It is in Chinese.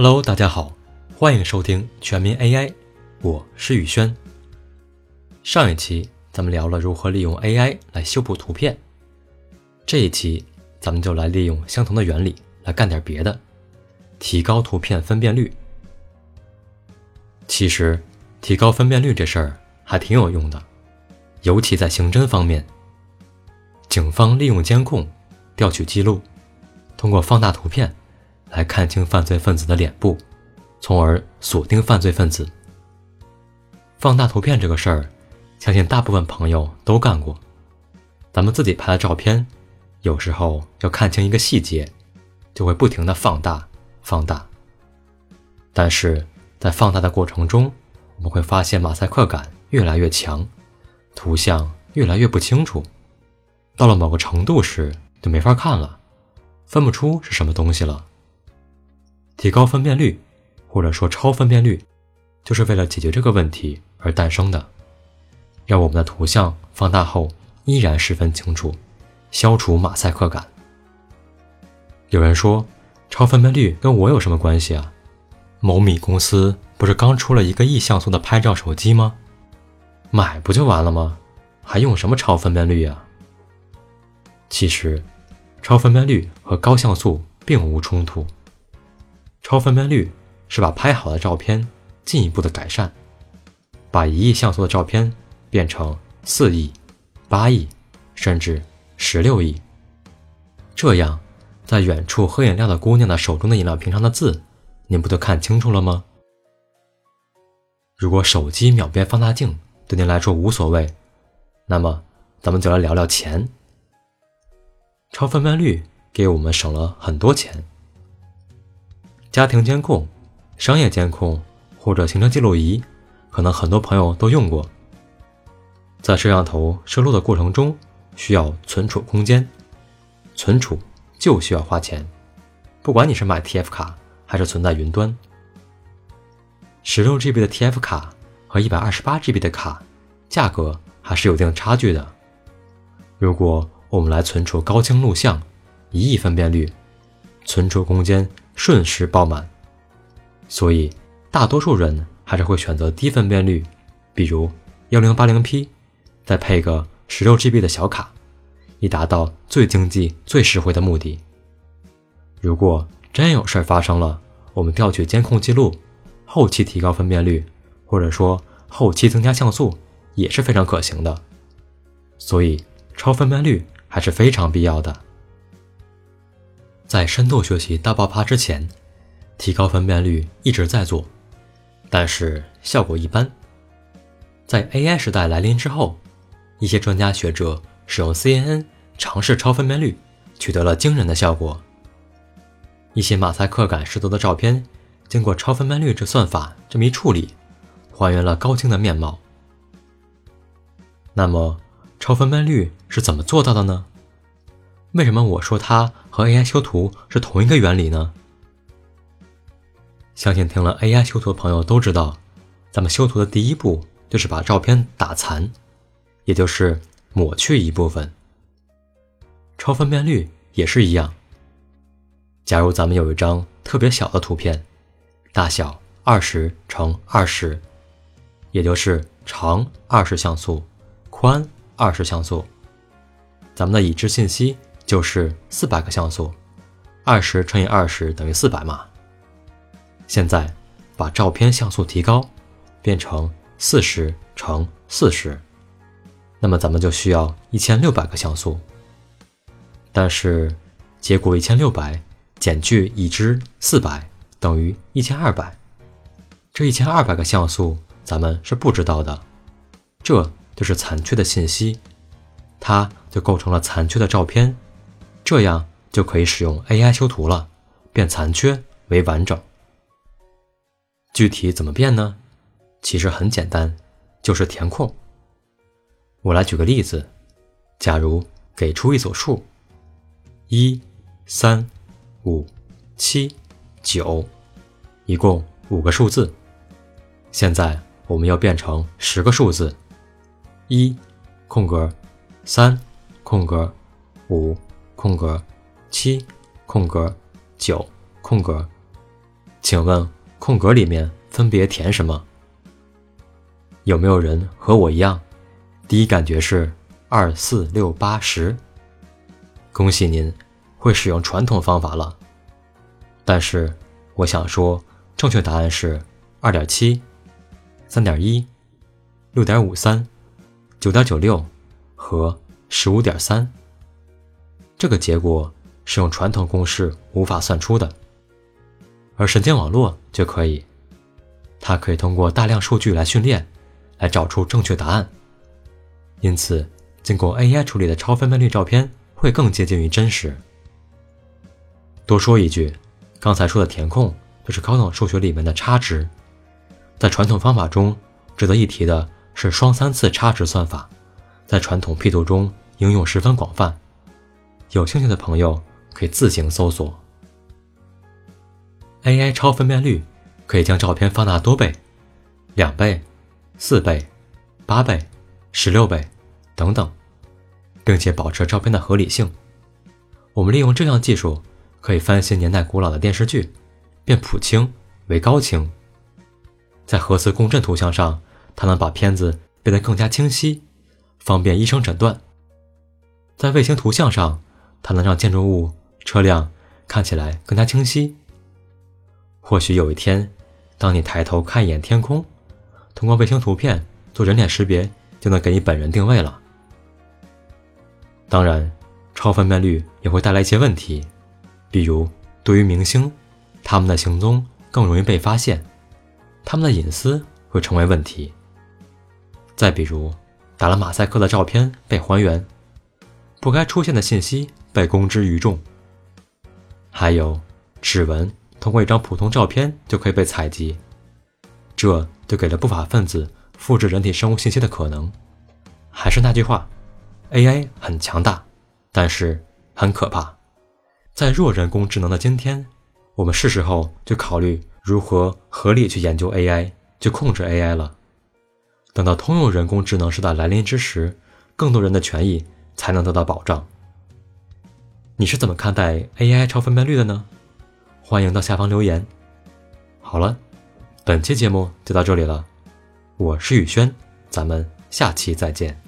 Hello，大家好，欢迎收听全民 AI，我是宇轩。上一期咱们聊了如何利用 AI 来修补图片，这一期咱们就来利用相同的原理来干点别的，提高图片分辨率。其实，提高分辨率这事儿还挺有用的，尤其在刑侦方面。警方利用监控调取记录，通过放大图片来看清犯罪分子的脸部，从而锁定犯罪分子。放大图片这个事儿，相信大部分朋友都干过。咱们自己拍的照片，有时候要看清一个细节，就会不停的放大、放大。但是在放大的过程中，我们会发现马赛克感越来越强，图像越来越不清楚。到了某个程度时，就没法看了，分不出是什么东西了。提高分辨率，或者说超分辨率，就是为了解决这个问题而诞生的，让我们的图像放大后依然十分清楚，消除马赛克感。有人说，超分辨率跟我有什么关系啊？某米公司不是刚出了一个亿像素的拍照手机吗？买不就完了吗？还用什么超分辨率呀？其实，超分辨率和高像素并无冲突。超分辨率是把拍好的照片进一步的改善，把一亿像素的照片变成四亿、八亿，甚至十六亿。这样，在远处喝饮料的姑娘的手中的饮料瓶上的字，您不就看清楚了吗？如果手机秒变放大镜对您来说无所谓，那么咱们就来聊聊钱。超分辨率给我们省了很多钱。家庭监控、商业监控或者行车记录仪，可能很多朋友都用过。在摄像头摄录的过程中，需要存储空间，存储就需要花钱，不管你是买 TF 卡还是存在云端。十六 GB 的 TF 卡和一百二十八 GB 的卡，价格还是有一定差距的。如果我们来存储高清录像，一亿分辨率，存储空间瞬时爆满。所以，大多数人还是会选择低分辨率，比如幺零八零 P，再配个十六 GB 的小卡，以达到最经济、最实惠的目的。如果真有事发生了，我们调取监控记录，后期提高分辨率，或者说后期增加像素，也是非常可行的。所以，超分辨率。还是非常必要的。在深度学习大爆发之前，提高分辨率一直在做，但是效果一般。在 AI 时代来临之后，一些专家学者使用 CNN 尝试超分辨率，取得了惊人的效果。一些马赛克感十足的照片，经过超分辨率这算法这么一处理，还原了高清的面貌。那么，超分辨率是怎么做到的呢？为什么我说它和 AI 修图是同一个原理呢？相信听了 AI 修图的朋友都知道，咱们修图的第一步就是把照片打残，也就是抹去一部分。超分辨率也是一样。假如咱们有一张特别小的图片，大小二十乘二十，也就是长二十像素，宽。二十像素，咱们的已知信息就是四百个像素，二十乘以二十等于四百嘛。现在把照片像素提高，变成四十乘四十，那么咱们就需要一千六百个像素。但是结果一千六百减去已知四百等于一千二百，这一千二百个像素咱们是不知道的，这。就是残缺的信息，它就构成了残缺的照片，这样就可以使用 AI 修图了，变残缺为完整。具体怎么变呢？其实很简单，就是填空。我来举个例子，假如给出一组数，一、三、五、七、九，一共五个数字，现在我们要变成十个数字。一空格，三空格，五空格，七空格，九空格。请问空格里面分别填什么？有没有人和我一样，第一感觉是二四六八十？恭喜您，会使用传统方法了。但是我想说，正确答案是二点七、三点一、六点五三、九点九六和十五点三。这个结果是用传统公式无法算出的，而神经网络就可以，它可以通过大量数据来训练。来找出正确答案，因此，经过 AI 处理的超分辨率照片会更接近于真实。多说一句，刚才说的填空就是高等数学里面的差值，在传统方法中，值得一提的是双三次差值算法，在传统 P 图中应用十分广泛。有兴趣的朋友可以自行搜索。AI 超分辨率可以将照片放大多倍，两倍。四倍、八倍、十六倍等等，并且保持照片的合理性。我们利用这项技术，可以翻新年代古老的电视剧，变普清为高清。在核磁共振图像上，它能把片子变得更加清晰，方便医生诊断。在卫星图像上，它能让建筑物、车辆看起来更加清晰。或许有一天，当你抬头看一眼天空。通过卫星图片做人脸识别，就能给你本人定位了。当然，超分辨率也会带来一些问题，比如对于明星，他们的行踪更容易被发现，他们的隐私会成为问题。再比如，打了马赛克的照片被还原，不该出现的信息被公之于众。还有，指纹通过一张普通照片就可以被采集。这就给了不法分子复制人体生物信息的可能。还是那句话，AI 很强大，但是很可怕。在弱人工智能的今天，我们是时候就考虑如何合理去研究 AI，去控制 AI 了。等到通用人工智能时代来临之时，更多人的权益才能得到保障。你是怎么看待 AI 超分辨率的呢？欢迎到下方留言。好了。本期节目就到这里了，我是宇轩，咱们下期再见。